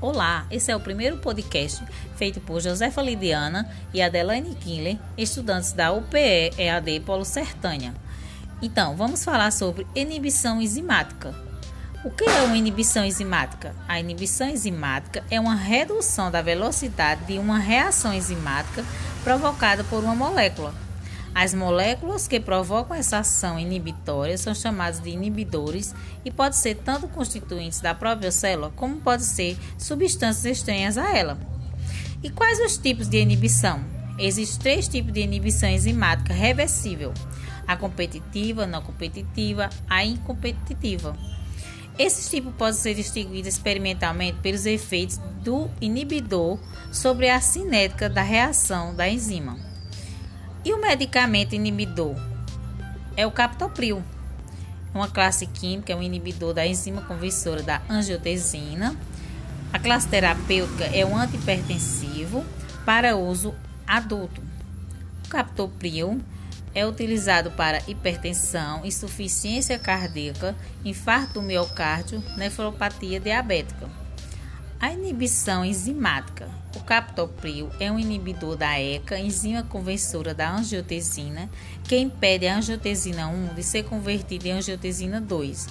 Olá, esse é o primeiro podcast feito por Josefa Lidiana e Adelaine Killer, estudantes da UPE EAD Polo Sertânia. Então, vamos falar sobre inibição enzimática. O que é uma inibição enzimática? A inibição enzimática é uma redução da velocidade de uma reação enzimática provocada por uma molécula as moléculas que provocam essa ação inibitória são chamadas de inibidores e pode ser tanto constituintes da própria célula como pode ser substâncias estranhas a ela. E quais os tipos de inibição? Existem três tipos de inibição enzimática reversível: a competitiva, não competitiva, a incompetitiva. Esses tipos podem ser distinguidos experimentalmente pelos efeitos do inibidor sobre a cinética da reação da enzima. E o medicamento inibidor? É o captopril. Uma classe química, é um inibidor da enzima conversora da angiotensina. A classe terapêutica é um antipertensivo para uso adulto. O captopril é utilizado para hipertensão, insuficiência cardíaca, infarto do miocárdio, nefropatia diabética. A inibição enzimática. O captopril é um inibidor da ECA, enzima conversora da angiotensina, que impede a angiotensina 1 de ser convertida em angiotensina 2.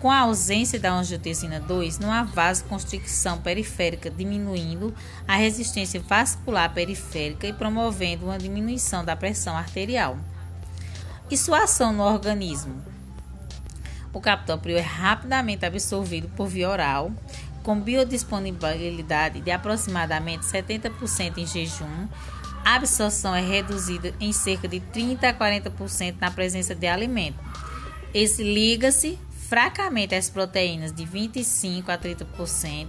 Com a ausência da angiotensina 2, não há vasoconstricção periférica, diminuindo a resistência vascular periférica e promovendo uma diminuição da pressão arterial. E sua ação no organismo? O captopril é rapidamente absorvido por via oral com biodisponibilidade de aproximadamente 70% em jejum, a absorção é reduzida em cerca de 30 a 40% na presença de alimento. Esse liga-se fracamente às proteínas de 25 a 30%,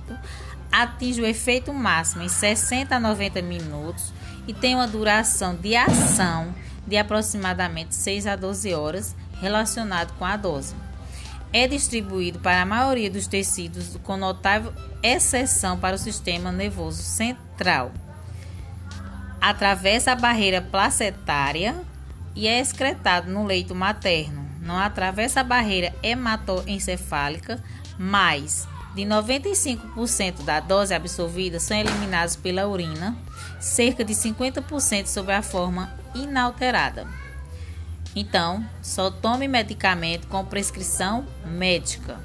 atinge o efeito máximo em 60 a 90 minutos e tem uma duração de ação de aproximadamente 6 a 12 horas, relacionado com a dose é distribuído para a maioria dos tecidos, com notável exceção para o sistema nervoso central. Atravessa a barreira placentária e é excretado no leito materno. Não atravessa a barreira hematoencefálica, mas de 95% da dose absorvida são eliminados pela urina, cerca de 50% sob a forma inalterada. Então, só tome medicamento com prescrição médica.